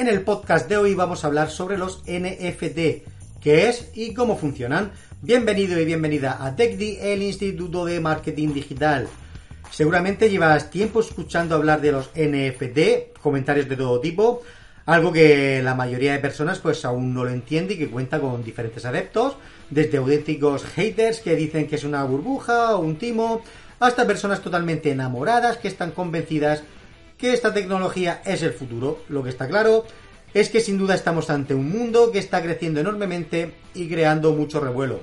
En el podcast de hoy vamos a hablar sobre los NFT, qué es y cómo funcionan. Bienvenido y bienvenida a TechDi, el Instituto de Marketing Digital. Seguramente llevas tiempo escuchando hablar de los NFT, comentarios de todo tipo, algo que la mayoría de personas pues aún no lo entiende y que cuenta con diferentes adeptos, desde auténticos haters que dicen que es una burbuja o un timo, hasta personas totalmente enamoradas que están convencidas que esta tecnología es el futuro. Lo que está claro es que sin duda estamos ante un mundo que está creciendo enormemente y creando mucho revuelo.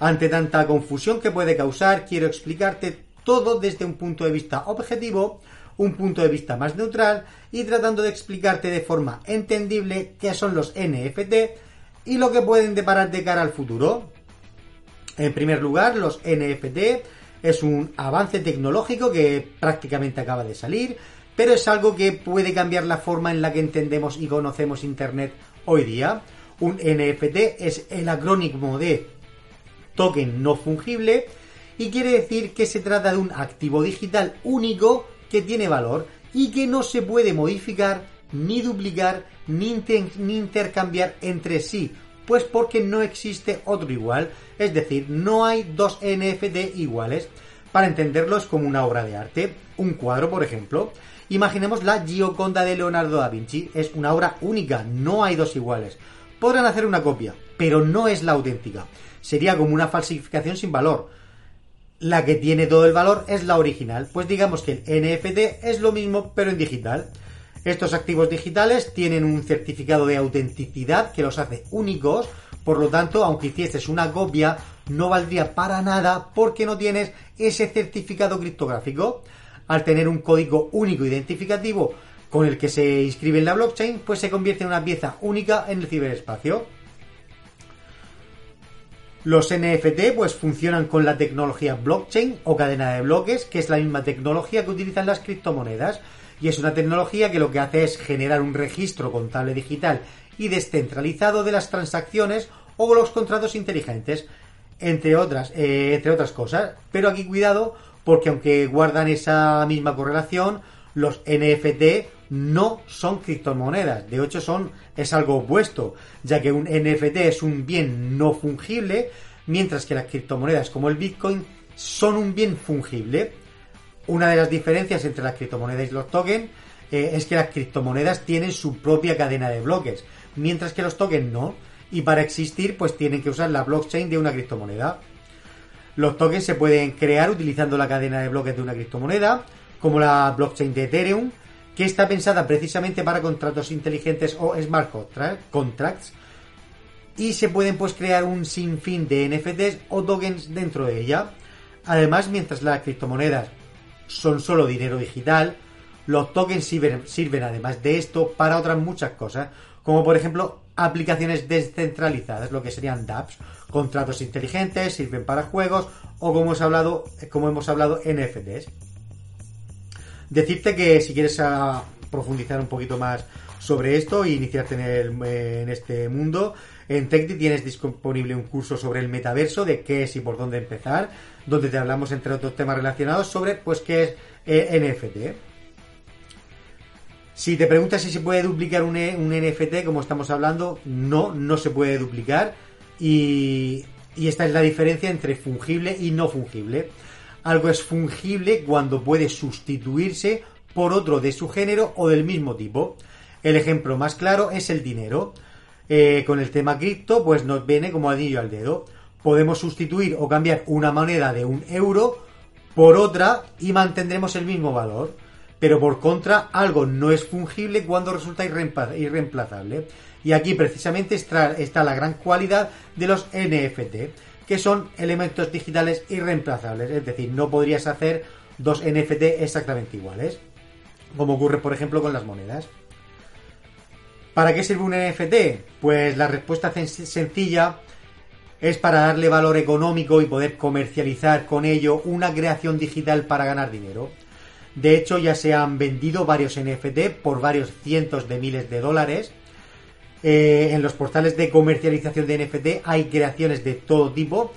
Ante tanta confusión que puede causar, quiero explicarte todo desde un punto de vista objetivo un punto de vista más neutral y tratando de explicarte de forma entendible qué son los NFT y lo que pueden deparar de cara al futuro. En primer lugar, los NFT es un avance tecnológico que prácticamente acaba de salir, pero es algo que puede cambiar la forma en la que entendemos y conocemos Internet hoy día. Un NFT es el acrónimo de token no fungible y quiere decir que se trata de un activo digital único que tiene valor y que no se puede modificar, ni duplicar, ni, intercambiar entre sí, pues porque no existe otro igual, es decir, no hay dos NFT iguales. Para entenderlo es como una obra de arte, un cuadro, por ejemplo. Imaginemos la Gioconda de Leonardo da Vinci, es una obra única, no hay dos iguales. Podrán hacer una copia, pero no es la auténtica. Sería como una falsificación sin valor la que tiene todo el valor es la original. Pues digamos que el NFT es lo mismo pero en digital. Estos activos digitales tienen un certificado de autenticidad que los hace únicos, por lo tanto, aunque hicieses una copia, no valdría para nada porque no tienes ese certificado criptográfico. Al tener un código único identificativo con el que se inscribe en la blockchain, pues se convierte en una pieza única en el ciberespacio. Los NFT pues funcionan con la tecnología blockchain o cadena de bloques, que es la misma tecnología que utilizan las criptomonedas y es una tecnología que lo que hace es generar un registro contable digital y descentralizado de las transacciones o los contratos inteligentes, entre otras, eh, entre otras cosas. Pero aquí cuidado, porque aunque guardan esa misma correlación, los NFT no son criptomonedas, de hecho son es algo opuesto, ya que un NFT es un bien no fungible, mientras que las criptomonedas como el Bitcoin son un bien fungible. Una de las diferencias entre las criptomonedas y los tokens eh, es que las criptomonedas tienen su propia cadena de bloques, mientras que los tokens no, y para existir pues tienen que usar la blockchain de una criptomoneda. Los tokens se pueden crear utilizando la cadena de bloques de una criptomoneda, como la blockchain de Ethereum, que está pensada precisamente para contratos inteligentes o smart contracts y se pueden pues crear un sinfín de NFTs o tokens dentro de ella. Además, mientras las criptomonedas son solo dinero digital, los tokens sirven, sirven además de esto para otras muchas cosas, como por ejemplo aplicaciones descentralizadas, lo que serían dApps, contratos inteligentes, sirven para juegos o como hemos hablado, como hemos hablado NFTs. Decirte que si quieres ah, profundizar un poquito más sobre esto e iniciarte en, este mundo, en TechDi tienes disponible un curso sobre el metaverso, de qué es y por dónde empezar, donde te hablamos entre otros temas relacionados sobre pues qué es eh, NFT. Si te preguntas si se puede duplicar un, e, NFT, como estamos hablando, no, no se puede duplicar. Y, y esta es la diferencia entre fungible y no fungible. Algo es fungible cuando puede sustituirse por otro de su género o del mismo tipo. El ejemplo más claro es el dinero. Eh, con el tema cripto, pues nos viene como anillo al dedo. Podemos sustituir o cambiar una moneda de un euro por otra y mantendremos el mismo valor. Pero por contra, algo no es fungible cuando resulta irreemplazable. Y aquí precisamente está la gran cualidad de los NFT que son elementos digitales irreemplazables, es decir, no podrías hacer dos NFT exactamente iguales, como ocurre por ejemplo con las monedas. ¿Para qué sirve un NFT? Pues la respuesta sencilla es para darle valor económico y poder comercializar con ello una creación digital para ganar dinero. De hecho, ya se han vendido varios NFT por varios cientos de miles de dólares eh, en los portales de comercialización de NFT hay creaciones de todo tipo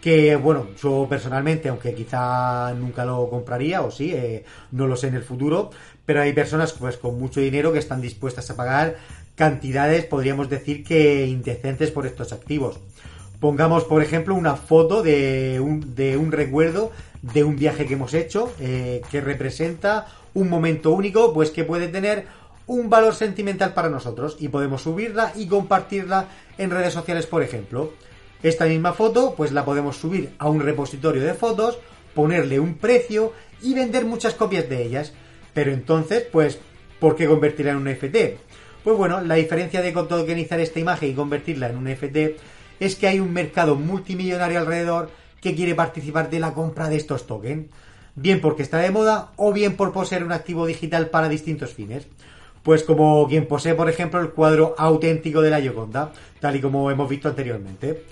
que, bueno, yo personalmente, aunque quizá nunca lo compraría, o sí, eh, no lo sé en el futuro, pero hay personas pues con mucho dinero que están dispuestas a pagar cantidades, podríamos decir que indecentes por estos activos. Pongamos, por ejemplo, una foto de un, de un recuerdo de un viaje que hemos hecho, eh, que representa un momento único, pues que puede tener un valor sentimental para nosotros y podemos subirla y compartirla en redes sociales, por ejemplo. Esta misma foto, pues la podemos subir a un repositorio de fotos, ponerle un precio y vender muchas copias de ellas. Pero entonces, pues, ¿por qué convertirla en un NFT? Pues bueno, la diferencia de tokenizar esta imagen y convertirla en un NFT es que hay un mercado multimillonario alrededor que quiere participar de la compra de estos tokens. Bien porque está de moda o bien por poseer un activo digital para distintos fines. Pues como quien posee, por ejemplo, el cuadro auténtico de la Yoconda, tal y como hemos visto anteriormente.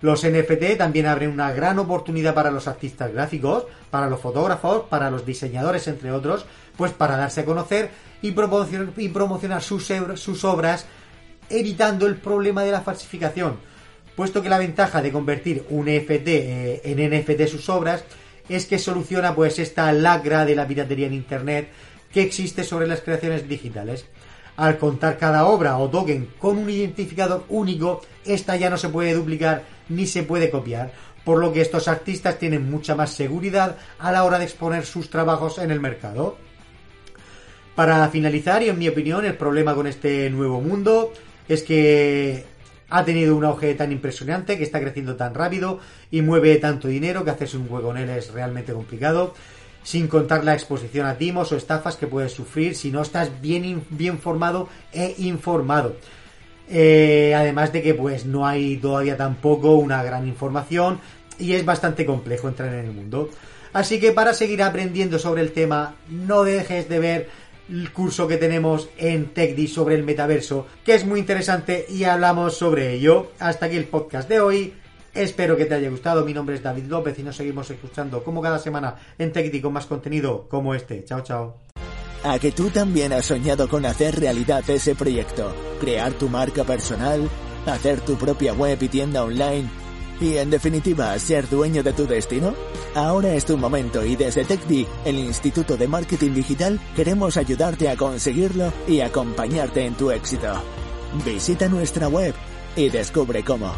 Los NFT también abren una gran oportunidad para los artistas gráficos, para los fotógrafos, para los diseñadores, entre otros, pues para darse a conocer y promocionar, sus, sus obras, evitando el problema de la falsificación. Puesto que la ventaja de convertir un NFT eh, en NFT sus obras es que soluciona pues esta lacra de la piratería en internet que existe sobre las creaciones digitales. Al contar cada obra o token con un identificador único, esta ya no se puede duplicar ni se puede copiar, por lo que estos artistas tienen mucha más seguridad a la hora de exponer sus trabajos en el mercado. Para finalizar, y en mi opinión, el problema con este nuevo mundo es que ha tenido un auge tan impresionante, que está creciendo tan rápido y mueve tanto dinero que hacerse un juego en él es realmente complicado, sin contar la exposición a timos o estafas que puedes sufrir si no estás bien, bien formado e informado. Eh, además de que pues no hay todavía tampoco una gran información y es bastante complejo entrar en el mundo. Así que para seguir aprendiendo sobre el tema, no dejes de ver el curso que tenemos en TechDi sobre el metaverso, que es muy interesante y hablamos sobre ello. Hasta aquí el podcast de hoy. Espero que te haya gustado. Mi nombre es David López y nos seguimos escuchando como cada semana en TechDi con más contenido como este. Chao, chao. A que tú también has soñado con hacer realidad ese proyecto, crear tu marca personal, hacer tu propia web y tienda online y en definitiva ser dueño de tu destino? Ahora es tu momento y desde TechDi, el Instituto de Marketing Digital, queremos ayudarte a conseguirlo y acompañarte en tu éxito. Visita nuestra web y descubre cómo.